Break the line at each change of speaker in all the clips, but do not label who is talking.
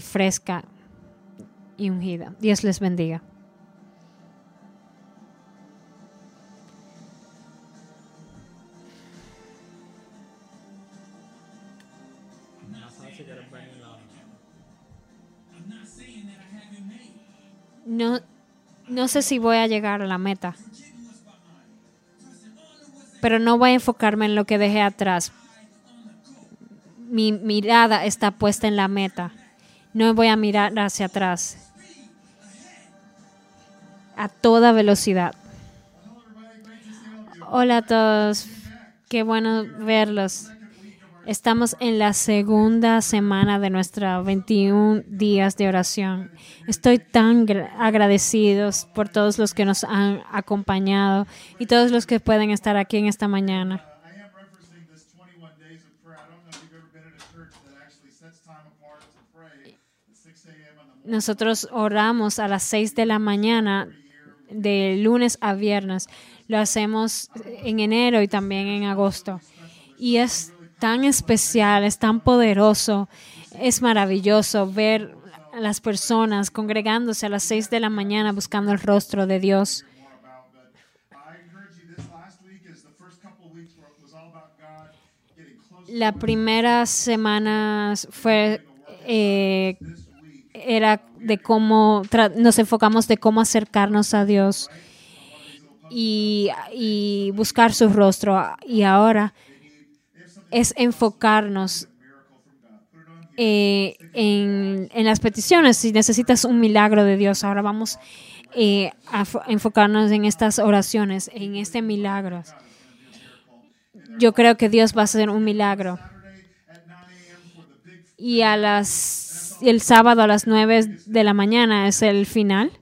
fresca y ungida. Dios les bendiga. No, no sé si voy a llegar a la meta, pero no voy a enfocarme en lo que dejé atrás. Mi mirada está puesta en la meta. No voy a mirar hacia atrás. A toda velocidad. Hola a todos. Qué bueno verlos. Estamos en la segunda semana de nuestra 21 días de oración. Estoy tan agradecidos por todos los que nos han acompañado y todos los que pueden estar aquí en esta mañana. Nosotros oramos a las 6 de la mañana de lunes a viernes. Lo hacemos en enero y también en agosto. Y es tan especial, es tan poderoso, es maravilloso ver a las personas congregándose a las 6 de la mañana buscando el rostro de Dios. La primera semana fue eh, era de cómo nos enfocamos de cómo acercarnos a Dios y, buscar su rostro. Y ahora es enfocarnos eh, en, las peticiones. Si necesitas un milagro de Dios, ahora vamos eh, a enfocarnos en estas oraciones, en este milagro. Yo creo que Dios va a hacer un milagro. Y a las, el sábado a las 9 de la mañana es el final.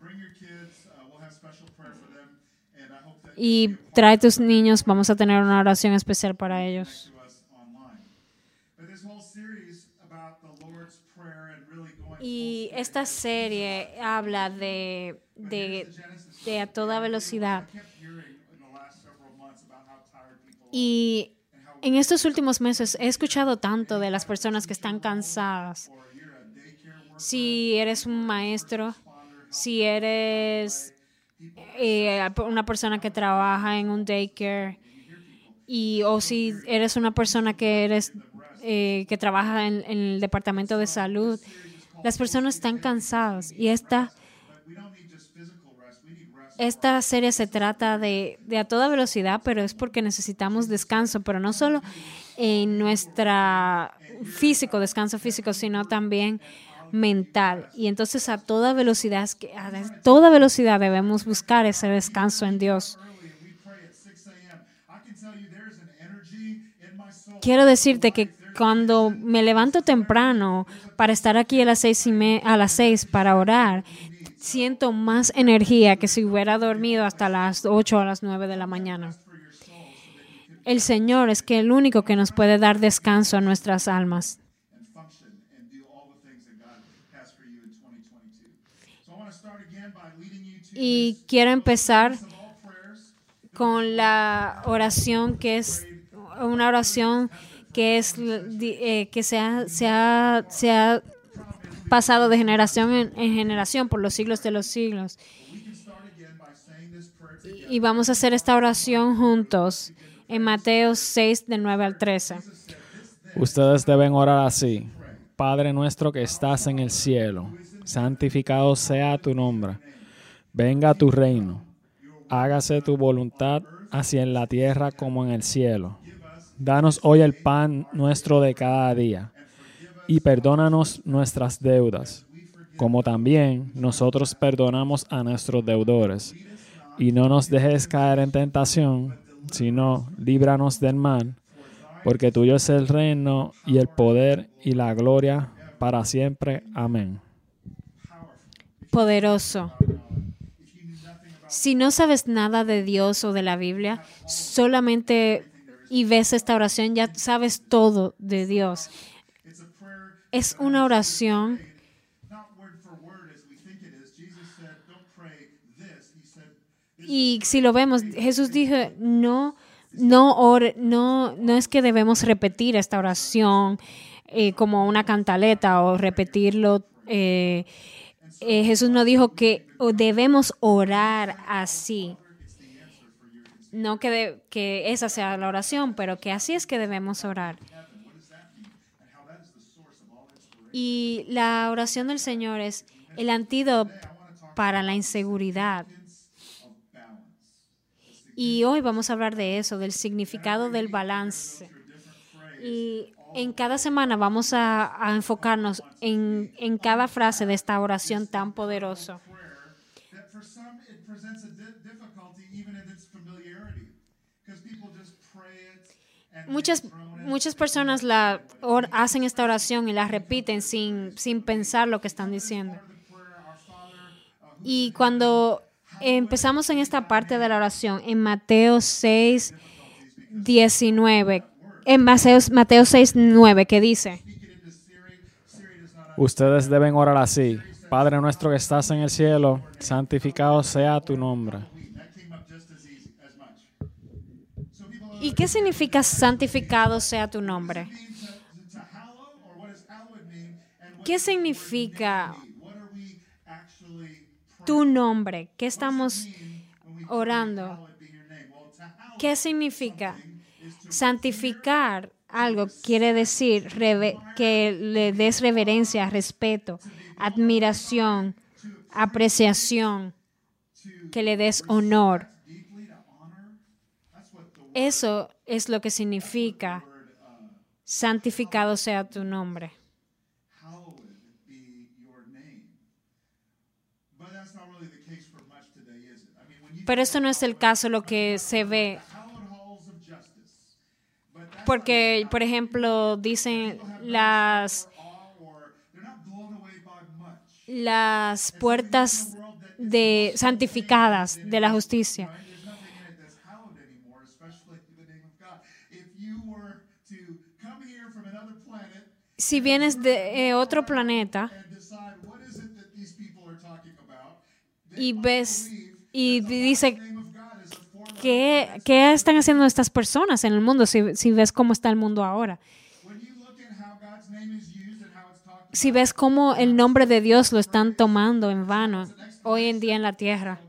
Y trae tus niños, vamos a tener una oración especial para ellos. Y esta serie habla de, de, a toda velocidad. Y en estos últimos meses he escuchado tanto de las personas que están cansadas. Si eres un maestro, si eres eh, una persona que trabaja en un daycare, y, o si eres una persona que eres eh, que trabaja en, el departamento de salud las personas están cansadas y esta, esta serie se trata de, de a toda velocidad, pero es porque necesitamos descanso, pero no solo en nuestra físico, descanso físico, sino también mental. Y entonces a toda velocidad, a toda velocidad debemos buscar ese descanso en Dios. Quiero decirte que cuando me levanto temprano para estar aquí a las seis, y a las seis para orar, siento más energía que si hubiera dormido hasta las ocho o las nueve de la mañana. El Señor es que el único que nos puede dar descanso a nuestras almas. Y quiero empezar con la oración que es una oración que, es, eh, que se ha, se, ha, se, ha, pasado de generación en, generación por los siglos de los siglos. Y vamos a hacer esta oración juntos en Mateo 6, de 9 al 13.
Ustedes deben orar así. Padre nuestro que estás en el cielo, santificado sea tu nombre. Venga tu reino. Hágase tu voluntad, así en la tierra como en el cielo. Danos hoy el pan nuestro de cada día y perdónanos nuestras deudas, como también nosotros perdonamos a nuestros deudores. Y no nos dejes caer en tentación, sino líbranos del mal, porque tuyo es el reino y el poder y la gloria para siempre. Amén.
Poderoso. Si no sabes nada de Dios o de la Biblia, solamente y ves esta oración, ya sabes todo de Dios. Es una oración y si lo vemos, Jesús dijo, no, no, no, no es que debemos repetir esta oración eh, como una cantaleta o repetirlo. Eh, eh, Jesús nos dijo que debemos orar así. No que, que esa sea la oración, pero que así es que debemos orar. Y la oración del Señor es el antídoto para la inseguridad. Y hoy vamos a hablar de eso, del significado del balance. Y en cada semana vamos a, a enfocarnos en, en cada frase de esta oración tan poderosa. Muchas, muchas personas la or- hacen esta oración y la repiten sin, sin pensar lo que están diciendo. Y cuando empezamos en esta parte de la oración, en Mateo 6, 19, en Mateo, Mateo 6, 9, que dice,
Ustedes deben orar así. Padre nuestro que estás en el cielo, santificado sea tu nombre.
¿y qué significa santificado sea tu nombre? ¿Qué significa tu nombre? ¿Qué estamos orando? ¿Qué significa? Santificar algo quiere decir que le des reverencia, respeto, admiración, apreciación, que le des honor. Eso es lo que significa santificado sea tu nombre. Pero esto no es el caso lo que se ve,
hallowed halls of justice but that's
porque, por ejemplo, dicen las, las puertas de santificadas de la justicia. Si vienes de eh, otro planeta y ves y dice ¿qué, qué están haciendo estas personas en el mundo si, si ves cómo está el mundo ahora? Si ves cómo el nombre de Dios lo están tomando en vano hoy en día en la tierra.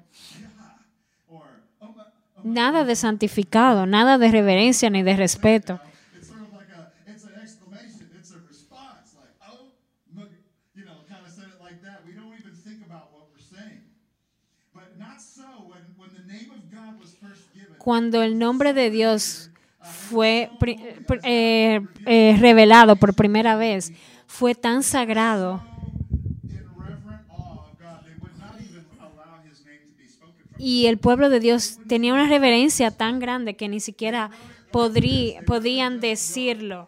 Nada de santificado, nada de reverencia ni de respeto.
it's sort of like a it's an exclamation, it's a response, like oh, mug- you know, kind of said it like that. We don't even think about what we're saying. But not so when when the name of God was first given.
Cuando el nombre de Dios fue eh, eh, revelado por primera vez, fue tan sagrado y el pueblo de Dios tenía una reverencia tan grande que ni siquiera podían decirlo.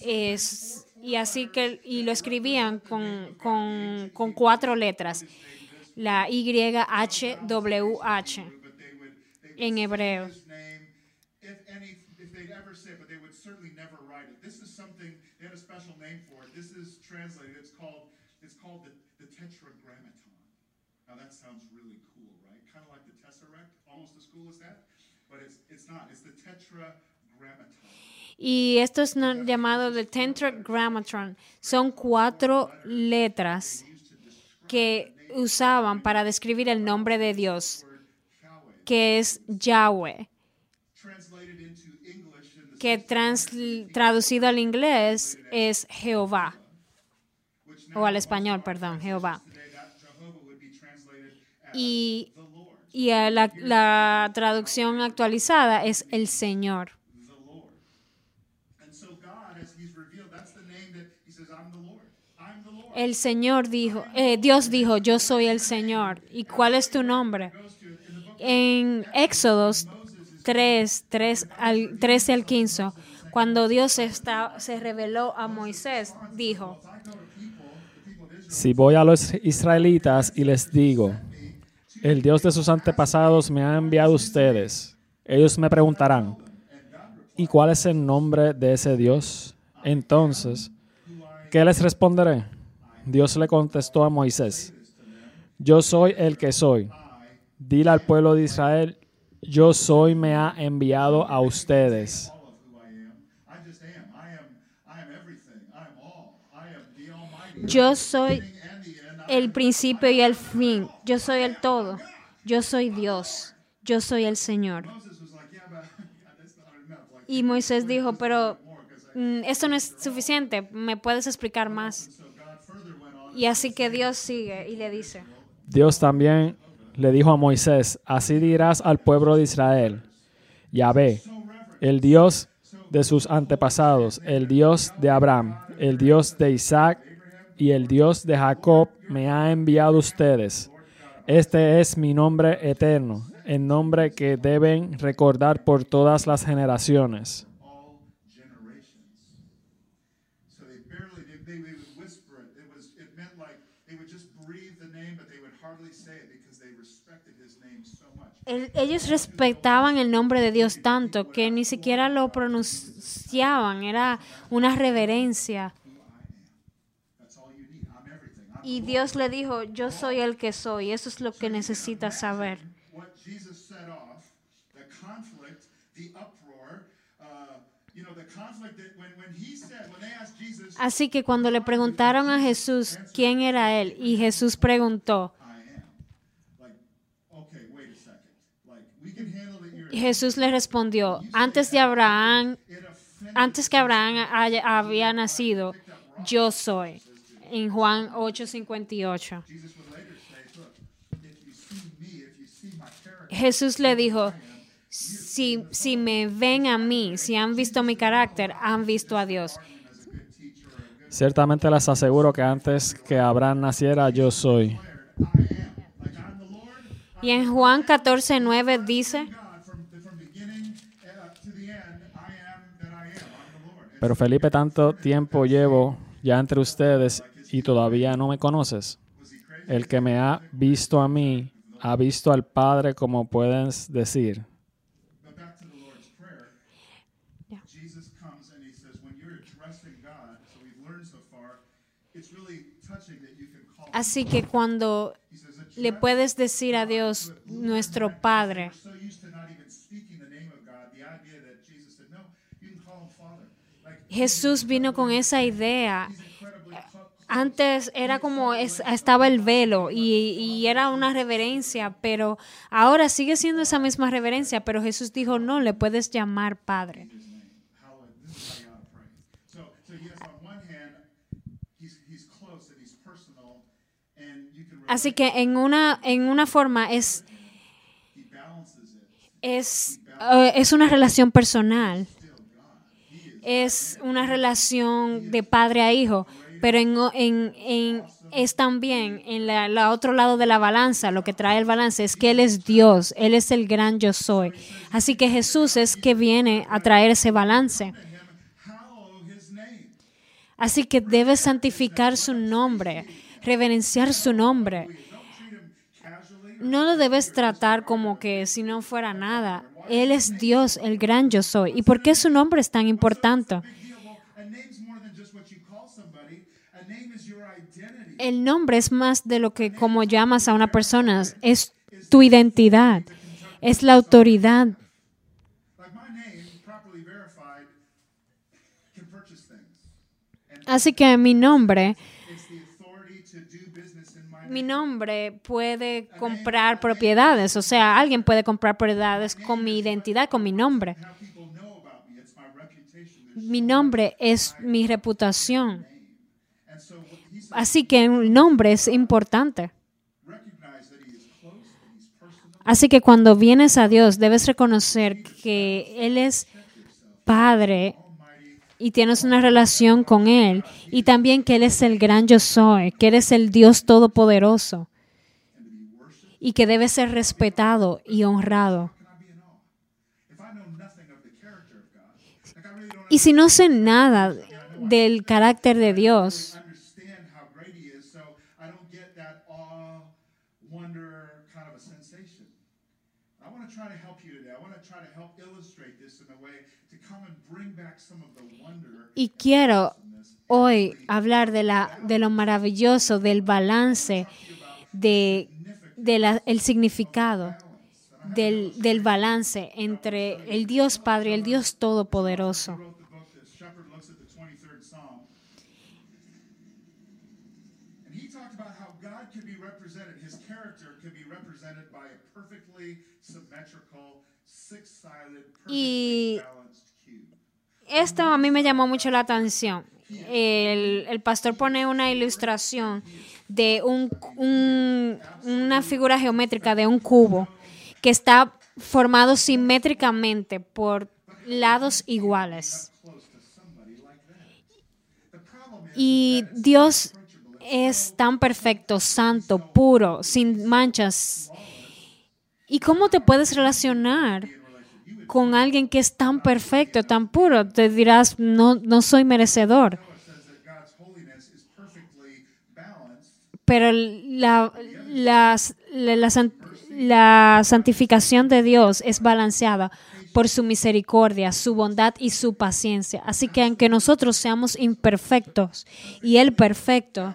Y así que y lo escribían con, con, cuatro letras, la Y en hebreo.
the, the. Now that sounds really cool, right? Kind of like the Tesseract, almost as cool as that, but it's it's not. It's the Tetragrammaton.
Y esto es no- llamado el Tetragrammaton. Son cuatro letras que usaban para describir el nombre de Dios, que es Yahweh, que trans- traducido al inglés es Jehová, o al español, perdón, Jehová. Y, y la, la traducción actualizada es el Señor. El Señor dijo, eh, Dios dijo, yo soy el Señor. ¿Y cuál es tu nombre? En Éxodos 3, 3 al, 13 al 15, cuando Dios está, se reveló a Moisés, dijo,
Si voy a los israelitas y les digo, el Dios de sus antepasados me ha enviado a ustedes, ellos me preguntarán, ¿y cuál es el nombre de ese Dios? Entonces, ¿qué les responderé? Dios le contestó a Moisés, yo soy el que soy. Dile al pueblo de Israel, yo soy me ha enviado a ustedes.
Yo soy el principio y el fin. Yo soy el todo. Yo soy Dios. Yo soy el Señor. Y Moisés dijo, pero mm, esto no es suficiente. ¿Me puedes explicar más? Y así que Dios sigue y le dice.
Dios también le dijo a Moisés, así dirás al pueblo de Israel, Yahvé, el Dios de sus antepasados, el Dios de Abraham, el Dios de Isaac y el Dios de Jacob me ha enviado ustedes. Este es mi nombre eterno, el nombre que deben recordar por todas las generaciones.
El- ellos respetaban el nombre de Dios tanto que ni siquiera lo pronunciaban. Era una reverencia. Y Dios le dijo, yo soy el que soy. Eso es lo que necesitas saber. Así que cuando le preguntaron a Jesús quién era él, y Jesús preguntó, Jesús le respondió, antes de Abraham, antes que Abraham haya- había nacido, yo soy. En Juan 8:58.
Jesus would later say, look, if you see me, if you see my character,
Jesús le dijo, si, si me ven a mí, si han visto mi carácter, han visto a Dios.
Ciertamente les aseguro que antes que Abraham naciera, yo soy.
Y en Juan 14:9 dice,
Pero Felipe, tanto tiempo llevo ya entre ustedes y todavía no me conoces.
was he crazy?
El que me ha visto a mí, ha visto al Padre, como puedes decir.
But back to the Lord's Prayer,
Yeah.
Jesus comes and he says, when you're addressing God, so we've learned so far, it's really touching that you can call him.
así que cuando
He says, "Address
le puedes decir a Dios, nuestro Padre, Jesús vino con esa idea. Antes era como es- estaba el velo y, era una reverencia, pero ahora sigue siendo esa misma reverencia, pero Jesús dijo, no, le puedes llamar Padre. Así que en una, en una forma es, es, eh, es una relación personal, es una relación de padre a hijo, pero en, en, en- es también en la, la otro lado de la balanza, lo que trae el balance es que Él es Dios, Él es el gran yo soy. Así que Jesús es que viene a traer ese balance. Así que debes santificar su nombre, reverenciar su nombre. No lo debes tratar como que si no fuera nada. Él es Dios, el gran yo soy. ¿Y por qué su nombre es tan importante? El nombre es más de lo que como llamas a una persona, es tu identidad, es la autoridad. Así que mi nombre, mi nombre puede comprar propiedades, o sea, alguien puede comprar propiedades con mi identidad, con mi nombre. Mi nombre es mi reputación. Así que el nombre es importante. Así que cuando vienes a Dios, debes reconocer que Él es Padre y tienes una relación con Él. Y también que Él es el gran yo soy, que Él es el Dios todopoderoso. Y que debe ser respetado y honrado. Y si no sé nada del carácter de Dios, y quiero hoy hablar de, la, de lo maravilloso, del balance, de, de la- el significado, del, del balance entre el Dios Padre y el Dios Todopoderoso.
wrote the book that Shepherd looks at the 23rd Psalm. talked about how God can be represented, his character can be represented by a perfectly symmetrical, six-sided,
Y-. Esto a mí me llamó mucho la atención. El, pastor pone una ilustración de un- una figura geométrica de un cubo que está formado simétricamente por lados iguales. Y Dios es tan perfecto, santo, puro, sin manchas. ¿Y cómo te puedes relacionar con alguien que es tan perfecto, tan puro? Te dirás, no, no soy merecedor. Pero la, la, la santificación de Dios es balanceada por su misericordia, su bondad y su paciencia. Así que aunque nosotros seamos imperfectos y Él perfecto,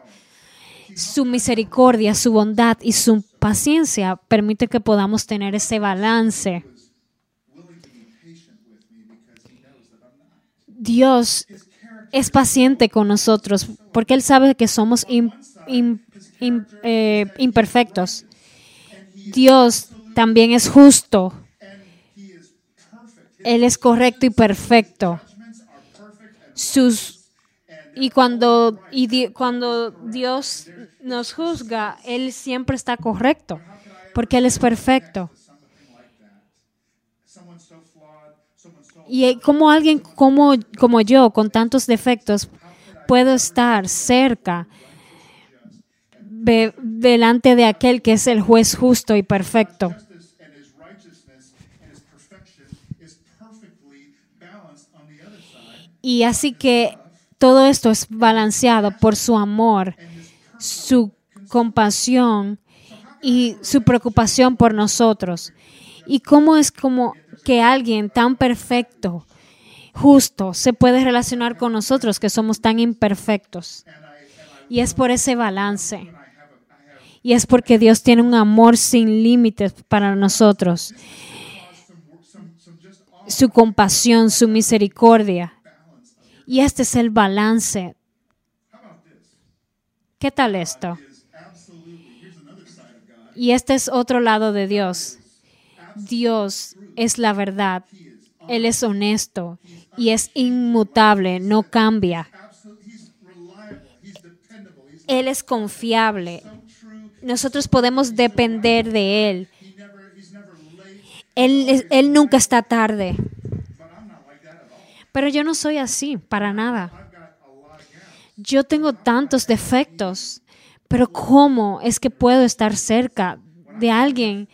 su misericordia, su bondad y su paciencia permite que podamos tener ese balance. Dios es paciente con nosotros porque Él sabe que somos eh, imperfectos. Dios también es justo. Él es correcto y perfecto. Sus y cuando y cuando Dios nos juzga, él siempre está correcto, porque él es perfecto.
someone so flawed, someone so
Y eh, como alguien como, como yo, con tantos defectos, puedo estar cerca delante de aquel que es el juez justo y perfecto. Y así que todo esto es balanceado por su amor, su compasión y su preocupación por nosotros. ¿Y cómo es como que alguien tan perfecto, justo, se puede relacionar con nosotros que somos tan imperfectos? Y es por ese balance. Y es porque Dios tiene un amor sin límites para nosotros. Su compasión, su misericordia. Y este es el balance. ¿Qué tal esto? Y este es otro lado de Dios. Dios es la verdad. Él es honesto y es inmutable, no cambia. Él es confiable. Nosotros podemos depender de Él. Él, él nunca está tarde. Pero yo no soy así, para nada. Yo tengo tantos defectos, pero ¿cómo es que puedo estar cerca de alguien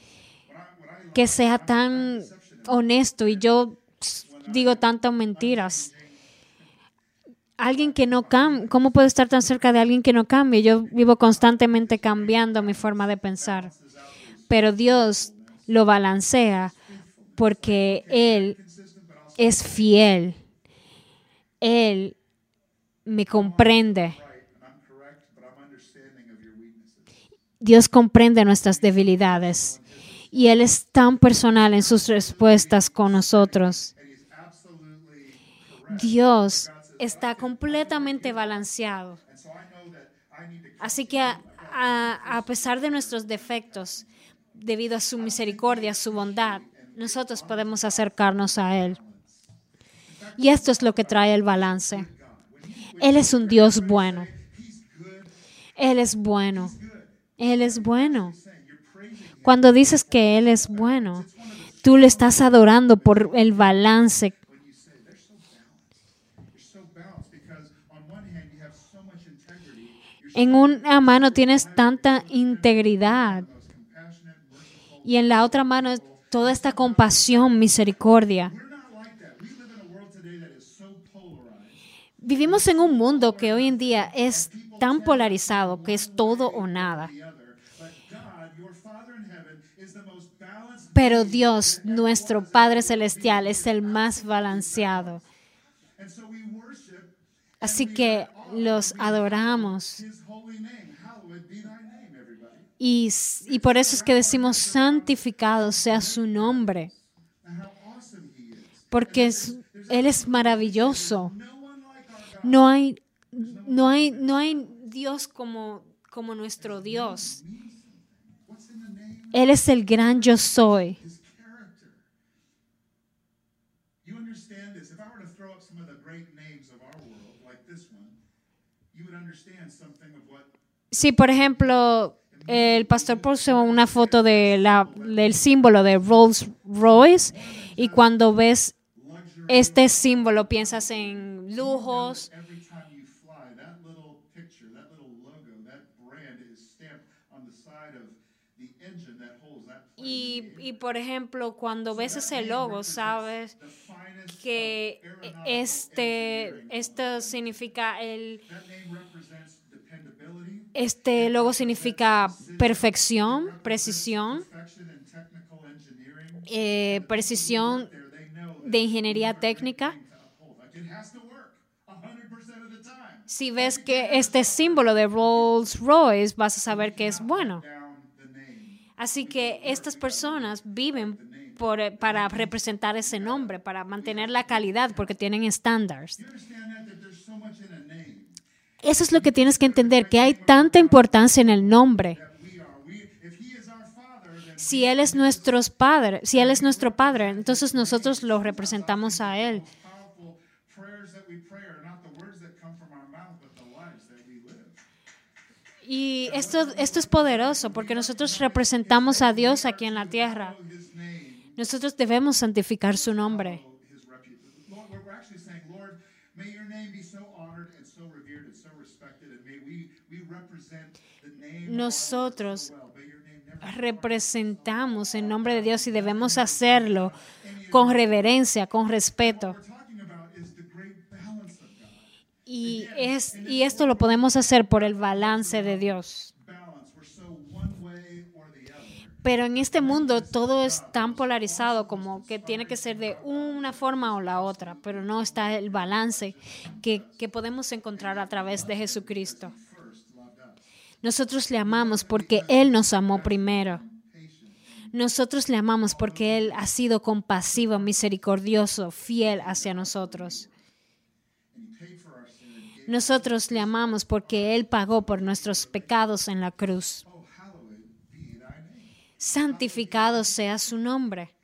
que sea tan honesto y yo digo tantas mentiras? Alguien que no cambia, ¿cómo puedo estar tan cerca de alguien que no cambie? Yo vivo constantemente cambiando mi forma de pensar. Pero Dios lo balancea porque Él es fiel. Él me comprende. Dios comprende nuestras debilidades y Él es tan personal en sus respuestas con nosotros. Dios está completamente balanceado. Así que a, pesar de nuestros defectos, debido a su misericordia, su bondad, nosotros podemos acercarnos a Él. Y esto es lo que trae el balance. Él es un Dios bueno. Él es bueno. Él es bueno. Cuando dices que Él es bueno, tú le estás adorando por el balance. En una mano tienes tanta integridad y en la otra mano toda esta compasión, misericordia. Vivimos en un mundo que hoy en día es tan polarizado que es todo o nada. Pero Dios, nuestro Padre Celestial, es el más balanceado. Así que los adoramos. Y, y por eso es que decimos santificado sea su nombre. Porque es- Él es maravilloso.
No
hay, no hay, no hay Dios como, como nuestro Dios.
What's in the name?
Él es el gran yo soy. Si, por ejemplo, el pastor puso una foto de la, del símbolo de Rolls Royce y cuando ves este símbolo piensas en lujos, Y, y, por ejemplo, cuando ves ese logo, sabes que este, esto significa el, este logo significa perfección, precisión, eh, precisión de ingeniería técnica.
to uphold. Like it has to work 100% of the time.
Si ves que este símbolo de Rolls Royce, vas a saber que es bueno. Así que estas personas viven eh, para representar ese nombre, para mantener la calidad, porque tienen estándares. Eso es lo que tienes que entender, que hay tanta importancia en el nombre. Si Él es nuestro padre, si Él es nuestro padre, entonces nosotros lo representamos a Él. Y esto, esto es poderoso porque nosotros representamos a Dios aquí en la tierra. Nosotros debemos santificar su nombre. Nosotros representamos en nombre de Dios y debemos hacerlo con reverencia, con respeto. Y, es, y esto lo podemos hacer por el balance de Dios. Pero en este mundo todo es tan polarizado como que tiene que ser de una forma o la otra, pero no está el balance que, que podemos encontrar a través de Jesucristo. Nosotros le amamos porque Él nos amó primero. Nosotros le amamos porque Él ha sido compasivo, misericordioso, fiel hacia nosotros. Nosotros le amamos porque Él pagó por nuestros pecados en la cruz. Santificado sea su nombre.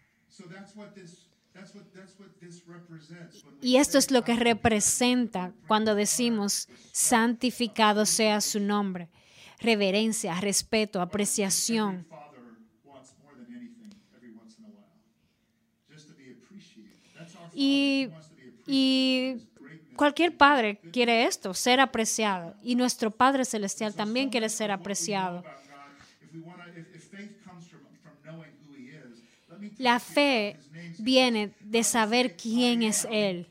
Y esto es lo que representa cuando decimos santificado sea su nombre. Reverencia, respeto, apreciación. Y, y cualquier padre quiere esto, ser apreciado. Y nuestro Padre Celestial también quiere ser apreciado. La fe viene de saber quién es Él.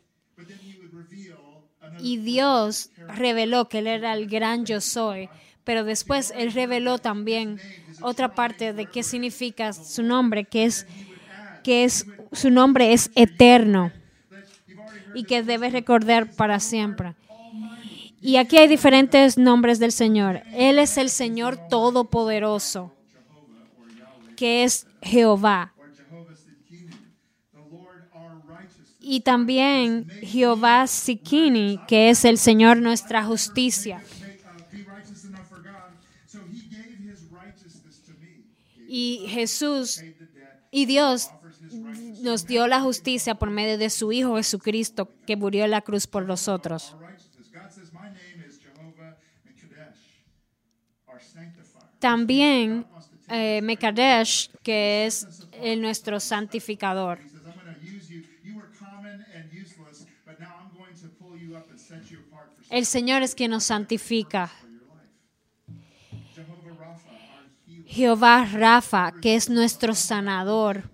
Y Dios reveló que Él era el gran yo soy, pero después Él reveló también otra parte de qué significa su nombre, que es que es su nombre es eterno y que debe recordar para siempre. Y aquí hay diferentes nombres del Señor. Él es el Señor todopoderoso, que es Jehová. Y también Jehová Sikini, que es el Señor nuestra justicia. Y Jesús y Dios. Nos dio la justicia por medio de su Hijo Jesucristo, que murió en la cruz por nosotros. También eh, Mekadesh, que es el nuestro santificador. El Señor es quien nos santifica. Jehová Rafa, que es nuestro sanador.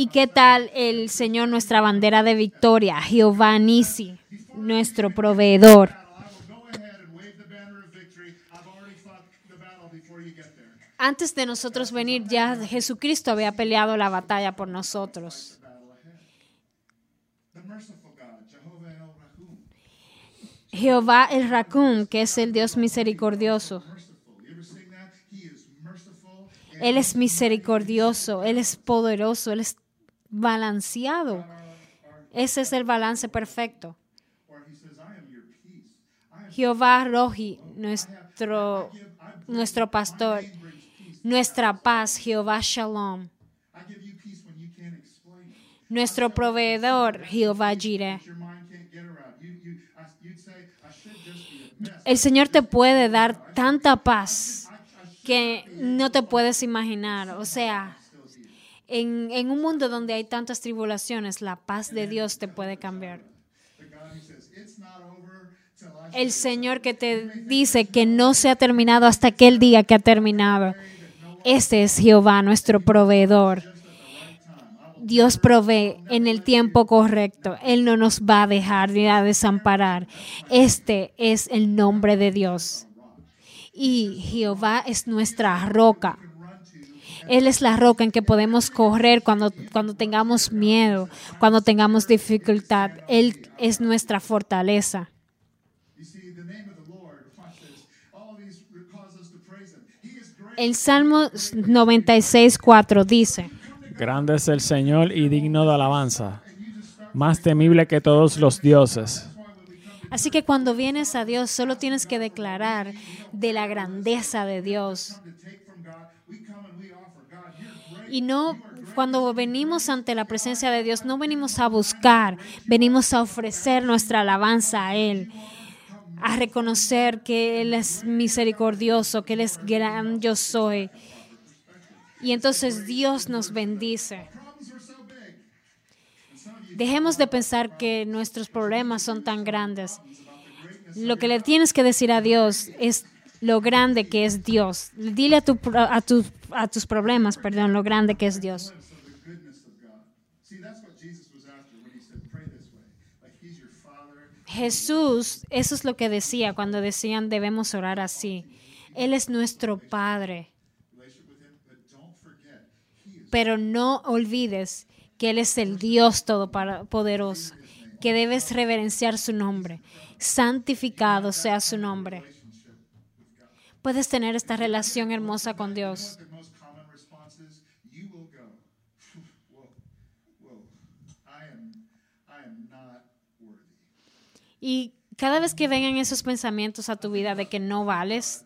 ¿Y qué tal el Señor, nuestra bandera de victoria? Jehová Nisi, nuestro proveedor. Antes de nosotros venir, ya Jesucristo había peleado la batalla por nosotros. Jehová el Racum, que es el Dios misericordioso. Él es misericordioso, Él es poderoso, Él es balanceado. Ese es el balance perfecto. Jehová Rohi, nuestro, nuestro pastor. Nuestra paz, Jehová Shalom. Nuestro proveedor, Jehová Jireh. El Señor te puede dar tanta paz que no te puedes imaginar. O sea, en, en un mundo donde hay tantas tribulaciones, la paz de Dios te puede cambiar. El Señor que te dice que no se ha terminado hasta aquel día que ha terminado. Este es Jehová, nuestro proveedor. Dios provee en el tiempo correcto. Él no nos va a dejar ni a desamparar. Este es el nombre de Dios. Y Jehová es nuestra roca. Él es la roca en que podemos correr cuando, cuando tengamos miedo, cuando tengamos dificultad. Él es nuestra fortaleza. El Salmo 96.4 dice,
Grande es el Señor y digno de alabanza, más temible que todos los dioses.
Así que cuando vienes a Dios, solo tienes que declarar de la grandeza de Dios. Y no, cuando venimos ante la presencia de Dios, no venimos a buscar, venimos a ofrecer nuestra alabanza a Él, a reconocer que Él es misericordioso, que Él es gran yo soy. Y entonces Dios nos bendice. Dejemos de pensar que nuestros problemas son tan grandes. Lo que le tienes que decir a Dios es lo grande que es Dios. Dile a, tu, a, tus- a tus problemas, perdón, lo grande que es Dios. Jesús, eso es lo que decía cuando decían debemos orar así. Él es nuestro Padre, pero no olvides que Él es el Dios Todopoderoso, que debes reverenciar su nombre. Santificado sea su nombre. Puedes tener esta relación hermosa con Dios. Y cada vez que vengan esos pensamientos a tu vida de que no vales?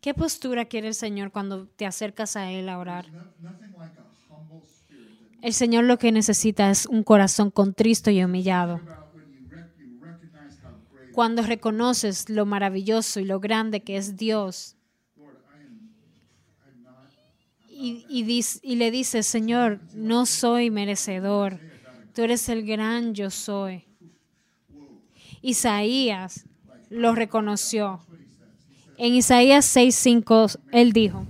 ¿qué postura quiere el Señor cuando te acercas a Él a orar? El Señor lo que necesita es un corazón contristo y humillado. Cuando reconoces lo maravilloso y lo grande que es Dios y le dices, Señor, no soy merecedor, tú eres el gran yo soy. Isaías lo reconoció. En Isaías 6:5 él dijo,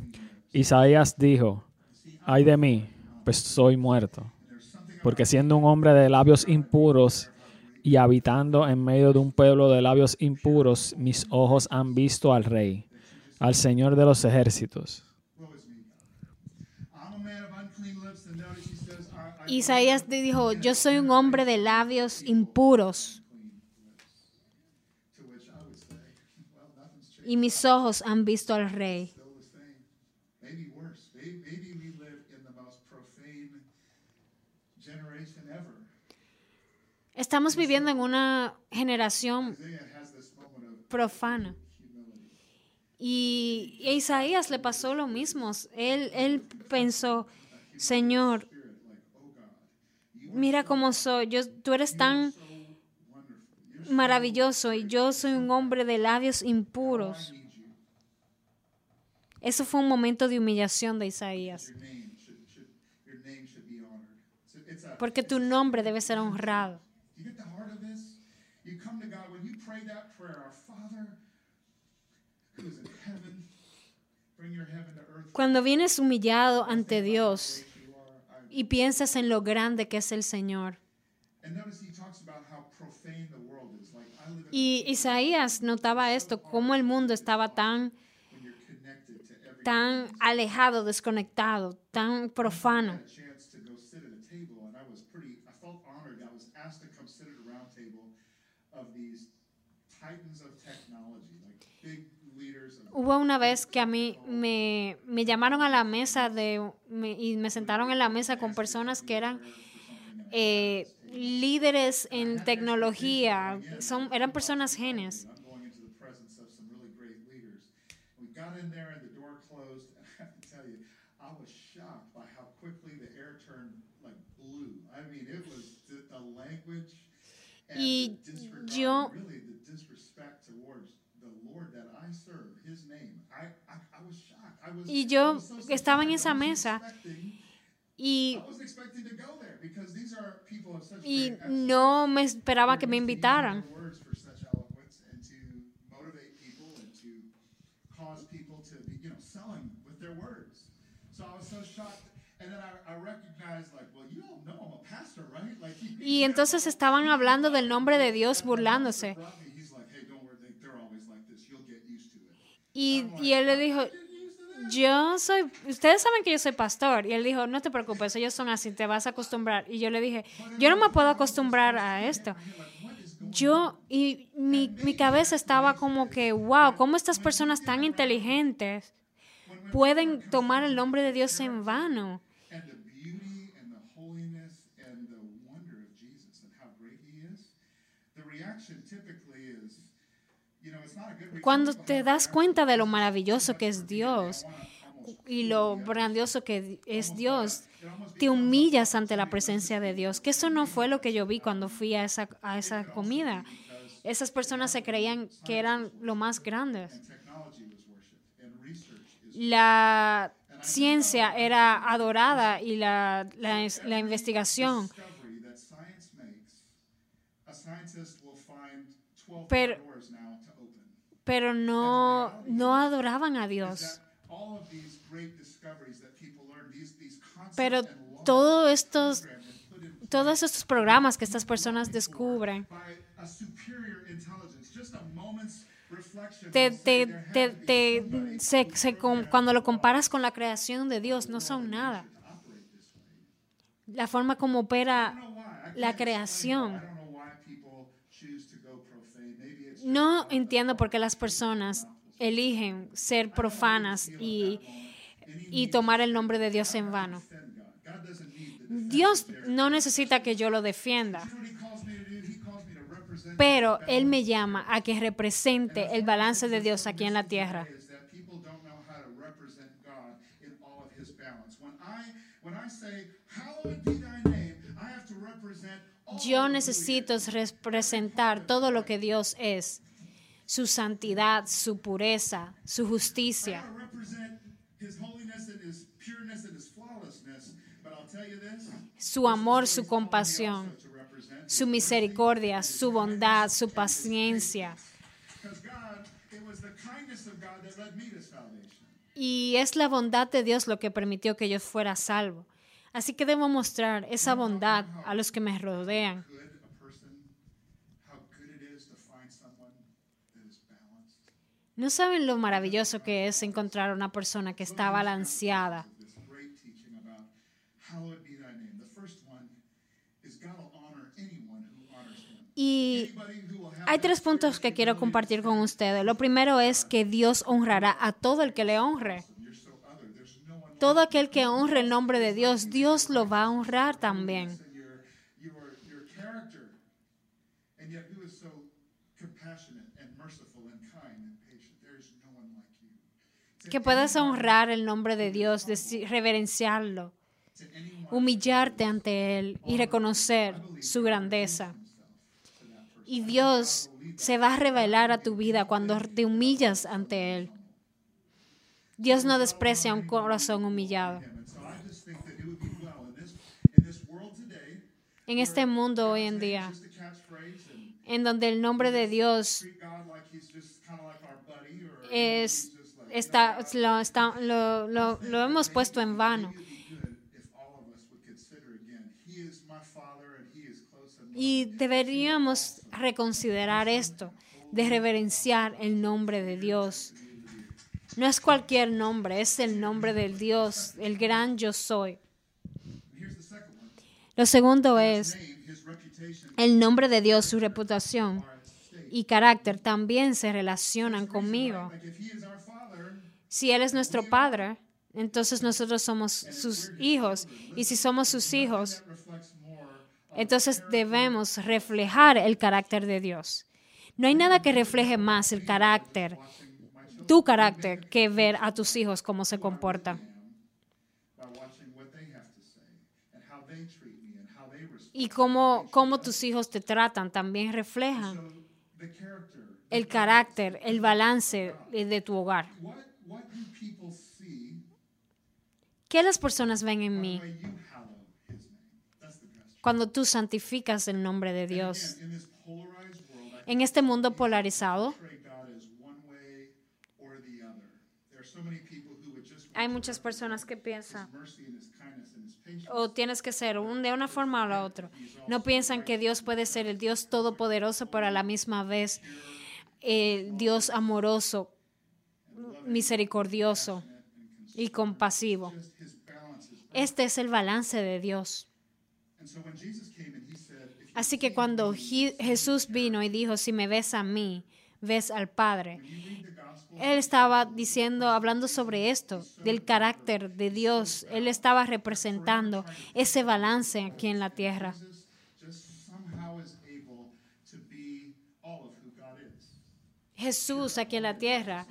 Isaías dijo, ay de mí, pues soy muerto, porque siendo un hombre de labios impuros y habitando en medio de un pueblo de labios impuros, mis ojos han visto al Rey, al Señor de los ejércitos.
Isaías dijo, yo soy un hombre de labios impuros y mis ojos han visto al rey. Estamos viviendo en una generación profana. Y a Isaías le pasó lo mismo. Él, él pensó, Señor, mira cómo soy. Yo, tú eres tan maravilloso y yo soy un hombre de labios impuros. Eso fue un momento de humillación de Isaías. Porque tu nombre debe ser honrado. Cuando vienes humillado ante Dios y piensas en lo grande que es el Señor. Y Isaías notaba esto, cómo el mundo estaba tan, tan alejado, desconectado, tan profano.
titans of technology, like big leaders of
Hubo una vez que a mí me, me llamaron a la mesa de, me- y me sentaron en la mesa con personas que eran eh, líderes en tecnología, son, eran personas genias. Y yo- Y yo estaba en esa mesa Y, y no me esperaba que me invitaran. Y entonces estaban hablando del nombre de Dios burlándose. Y, y él le dijo, yo soy, ustedes saben que yo soy pastor. Y él dijo, no te preocupes, ellos son así, te vas a acostumbrar. Y yo le dije, yo no me puedo acostumbrar a esto. Yo, y mi, mi cabeza estaba como que, wow, ¿cómo estas personas tan inteligentes pueden tomar el nombre de Dios en vano? Cuando te das cuenta de lo maravilloso que es Dios y lo grandioso que es Dios, te humillas ante la presencia de Dios. Que eso no fue lo que yo vi cuando fui a esa, a esa comida. Esas personas se creían que eran lo más grandes. La ciencia era adorada y la, la, la investigación.
discovery that science makes. A scientist will find 12
Pero- Pero no, no adoraban a Dios. Pero todos estos, todos estos programas que estas personas descubren te, te, te, se- se cuando lo comparas con la creación de Dios, no son nada. La forma como opera la creación. No entiendo por qué las personas eligen ser profanas y, y tomar el nombre de Dios en vano. Dios no necesita que yo lo defienda, pero Él me llama a que represente el balance de Dios aquí en la tierra.
when I say hallowed be
Yo necesito representar todo lo que Dios es, su santidad, su pureza, su justicia. su amor, su compasión, su misericordia, su bondad, su paciencia. Y es la bondad de Dios lo que permitió que yo fuera salvo. Así que debo mostrar esa bondad a los que me rodean. No saben lo maravilloso que es encontrar una persona que está balanceada. Y hay tres puntos que quiero compartir con ustedes. Lo primero es que Dios honrará a todo el que le honre.
you're so other. There's no one
Todo aquel que honre el nombre de Dios, Dios lo va a honrar también. Que puedas honrar el nombre de Dios, reverenciarlo, humillarte ante Él y reconocer su grandeza. Y Dios se va a revelar a tu vida cuando te humillas ante Él. Dios no desprecia un corazón humillado. En este mundo hoy en día, en donde el nombre de Dios es, está, lo, está- lo, lo- lo hemos puesto en vano. Y deberíamos reconsiderar esto, de reverenciar el nombre de Dios. No es cualquier nombre, es el nombre del Dios, el gran yo soy. Lo segundo es el nombre de Dios, su reputación y carácter también se relacionan conmigo. Si Él es nuestro Padre, entonces nosotros somos sus hijos. Y si somos sus hijos, Entonces debemos reflejar el carácter de Dios. No hay nada que refleje más el carácter, tu carácter, que ver a tus hijos cómo se
respond.
Y cómo, cómo tus hijos te tratan también reflejan el carácter, el balance de tu hogar. ¿Qué las personas ven en mí cuando tú santificas el nombre de Dios? En este mundo polarizado, hay muchas personas que piensan, o tienes que ser un, de una forma o la otra. No piensan que Dios puede ser el Dios todopoderoso, pero a la misma vez el Dios amoroso, misericordioso y compasivo. Este es el balance de Dios. Así que cuando Je- Jesús vino y dijo, si me ves a mí, ves al Padre, Él estaba diciendo, hablando sobre esto, del carácter de Dios. Él estaba representando ese balance aquí en la tierra. Jesús aquí en la tierra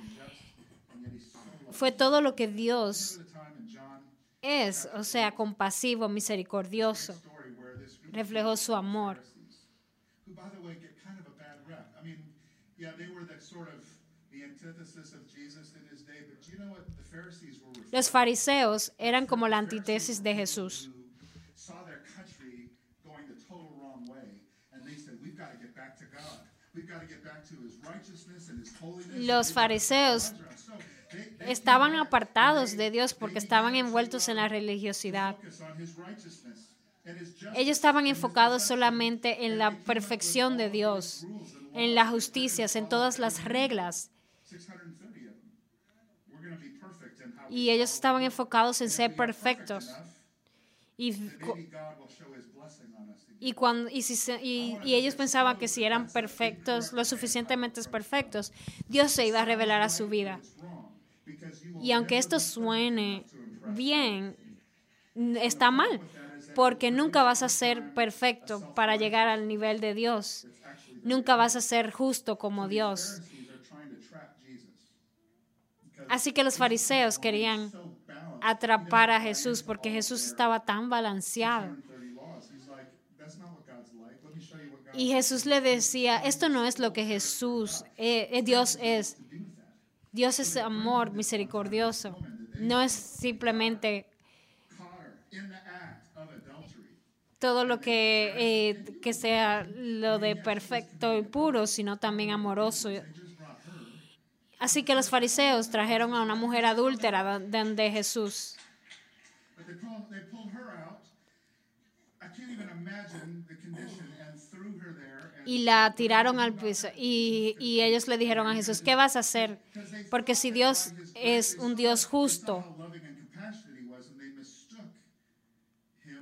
fue todo lo que Dios es, o sea, compasivo, misericordioso, reflejó su amor. Los fariseos eran como la antítesis de Jesús. Los fariseos estaban apartados de Dios porque estaban envueltos en la religiosidad. Ellos estaban enfocados solamente en la perfección de Dios, en la justicia, en todas las reglas.
630 of them. We're going to be perfect in how we
Y ellos estaban enfocados en ser perfectos. Y, y, cuando, y, si y- ellos pensaban que si eran perfectos, lo suficientemente perfectos, Dios se iba a revelar a su vida. Y aunque esto suene bien, está mal, porque nunca vas a ser perfecto para llegar al nivel de Dios. Nunca vas a ser justo como Dios. Así que los fariseos querían atrapar a Jesús porque Jesús estaba tan balanceado.
30 laws. He's like, that's not what God's like. Let me show you what God
Y Jesús le decía, esto no es lo que Jesús, eh, eh, Dios es. Dios es amor misericordioso. No es simplemente
caught her in the act of adultery.
Todo lo que, eh, que sea lo de perfecto y puro, sino también amoroso. Así que los fariseos trajeron a una mujer adúltera do- donde Jesús. Y la tiraron al piso. Y, y ellos le dijeron a Jesús, ¿qué vas a hacer? Porque si Dios es un Dios justo,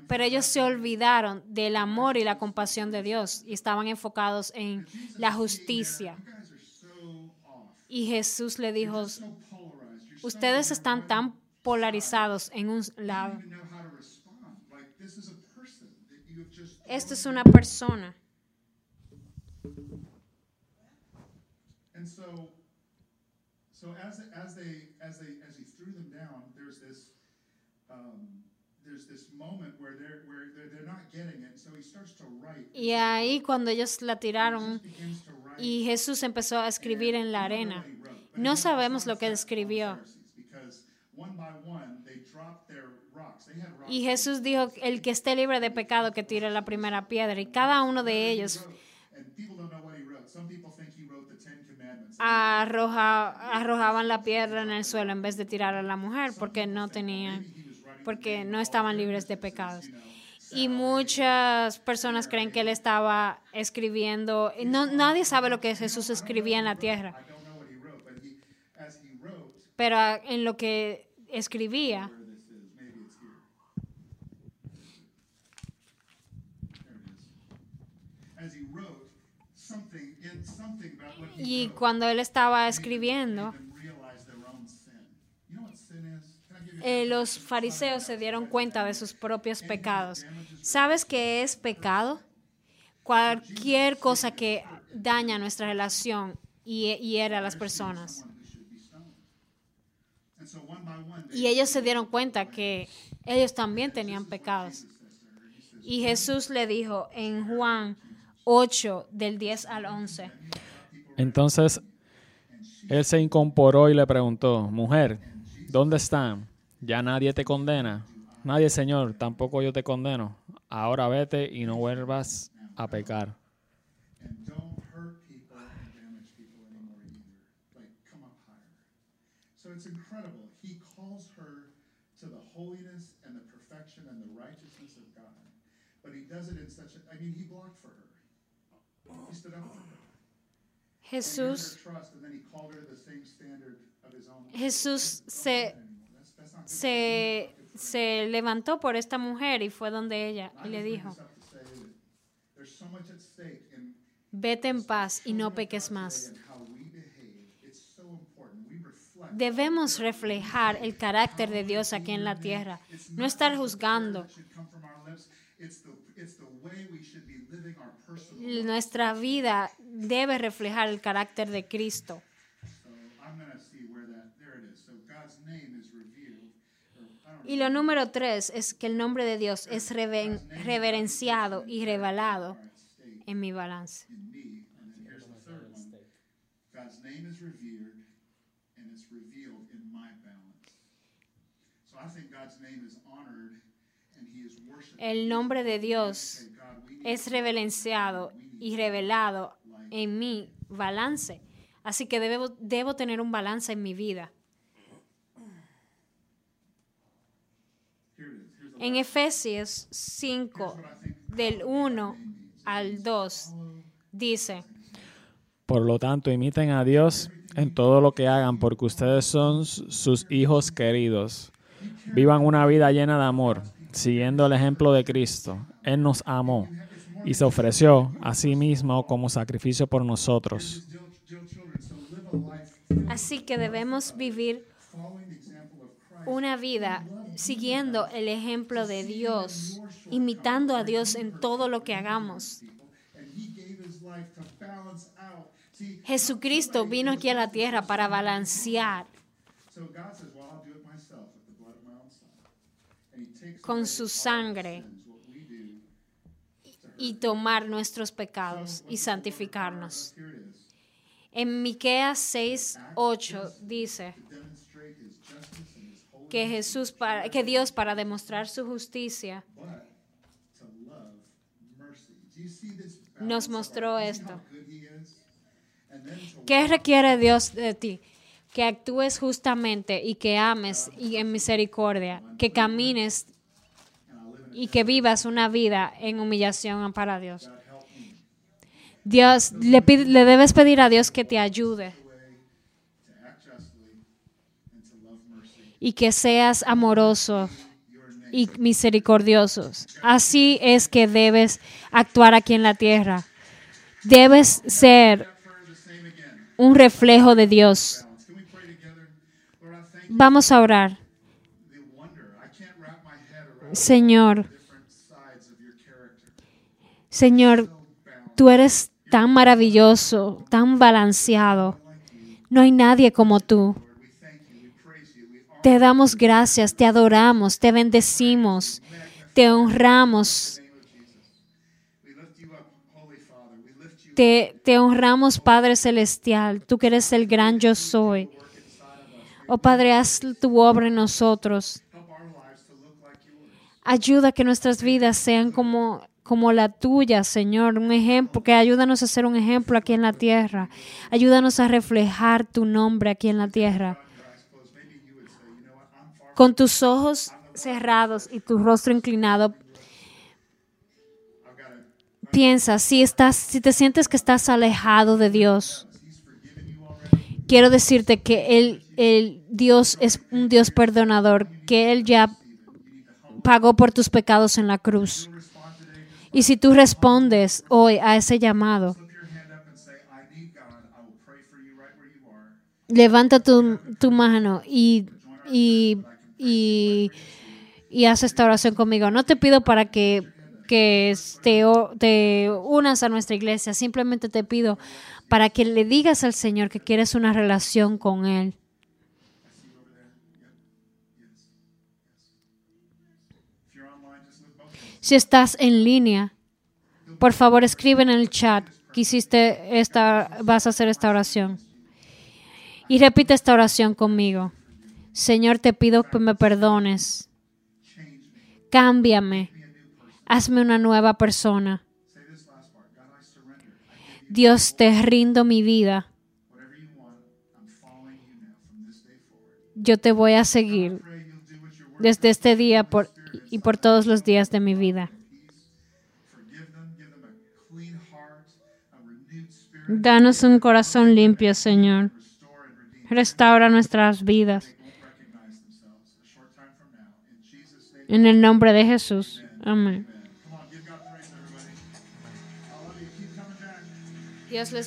pero ellos se olvidaron del amor y la compasión de Dios y estaban enfocados en la justicia. Y Jesús le dijo, ustedes están tan polarizados en un lado. Esto es una persona.
So, as as they as they as he um, there's this moment where they're where they're, they're not getting it. So he starts to write.
Y ahí cuando ellos la tiraron y Jesús empezó a escribir en la arena, no sabemos lo que escribió. Y Jesús dijo, el que esté libre de pecado que tire la primera piedra. Y cada uno de ellos arroja, arrojaban la piedra en el suelo en vez de tirar a la mujer porque no tenían, porque no estaban libres de pecados. Y muchas personas creen que él estaba escribiendo, no, nadie sabe lo que Jesús escribía en la tierra, pero en lo que escribía, y cuando él estaba escribiendo, eh, los fariseos se dieron cuenta de sus propios pecados. ¿Sabes qué es pecado? Cualquier cosa que daña nuestra relación y hiere a las personas. Y ellos se dieron cuenta que ellos también tenían pecados. Y Jesús le dijo en Juan 8, del 10 al 11,
Entonces él se incorporó y le preguntó, mujer, ¿dónde están? ¿Ya nadie te condena? Nadie, Señor, tampoco yo te condeno. Ahora vete y no vuelvas a pecar.
and don't hurt people and damage people anymore either. Like, come up higher. So it's incredible. He calls her to the holiness and the perfection and the righteousness of God. But he does it in such a, I mean, he blocked for her. He stood up for her. He earned
Jesús. Jesús se, se, se levantó por esta mujer y fue donde ella y le dijo, vete en paz y no peques más. Debemos reflejar el carácter de Dios aquí en la tierra, no estar juzgando. Nuestra vida debe reflejar el carácter de Cristo. Y lo número tres es que el nombre de Dios es reven- reverenciado y revelado en mi balance.
in me. And then here's the third one. God's name is revered and it's revealed in my balance. So I think God's name is honored and he is worshipped.
El nombre de Dios es reverenciado y revelado en mi balance. Así que debo, debo tener un balance en mi vida. En Efesios 5, del 1 al 2, dice,
Por lo tanto, imiten a Dios en todo lo que hagan, porque ustedes son sus hijos queridos. Vivan una vida llena de amor, siguiendo el ejemplo de Cristo. Él nos amó y se ofreció a sí mismo como sacrificio por nosotros.
Así que debemos vivir una vida siguiendo el ejemplo de Dios, imitando a Dios en todo lo que hagamos. Jesucristo vino aquí a la tierra para balancear con su sangre y tomar nuestros pecados y santificarnos. En Miqueas 6, 8 dice que Jesús para, que Dios para demostrar su justicia nos mostró esto. ¿Qué requiere Dios de ti? Que actúes justamente y que ames y en misericordia, que camines y que vivas una vida en humillación para Dios. Dios, le, pide- le debes pedir a Dios que te ayude y que seas amoroso y misericordioso. Así es que debes actuar aquí en la tierra. Debes ser un reflejo de Dios. Vamos a orar. Señor. Señor, tú eres tan maravilloso, tan balanceado. No hay nadie como tú. Te damos gracias, te adoramos, te bendecimos, te honramos, te, te honramos, Padre Celestial, tú que eres el gran yo soy. Oh Padre, haz tu obra en nosotros. Ayuda a que nuestras vidas sean como, como la tuya, Señor. Un ejemplo, que ayúdanos a ser un ejemplo aquí en la tierra. Ayúdanos a reflejar tu nombre aquí en la tierra. Con tus ojos cerrados y tu rostro inclinado, piensa, si, estás, si te sientes que estás alejado de Dios, quiero decirte que el, el Dios es un Dios perdonador, que Él ya pagó por tus pecados en la cruz. Y si tú respondes hoy a ese llamado, levanta tu, tu mano y y, haz esta oración conmigo. No te pido para que, que te, te unas a nuestra iglesia, simplemente te pido para que le digas al Señor que quieres una relación con Él. Si estás en línea, por favor escribe en el chat que hiciste esta, vas a hacer esta oración. Y repite esta oración conmigo. Señor, te pido que me perdones. Cámbiame. Hazme una nueva persona. Dios, te rindo mi vida. Yo te voy a seguir desde este día y por todos los días de mi vida. Danos un corazón limpio, Señor. Restaura nuestras vidas. En el nombre de Jesús. Amén. Dios les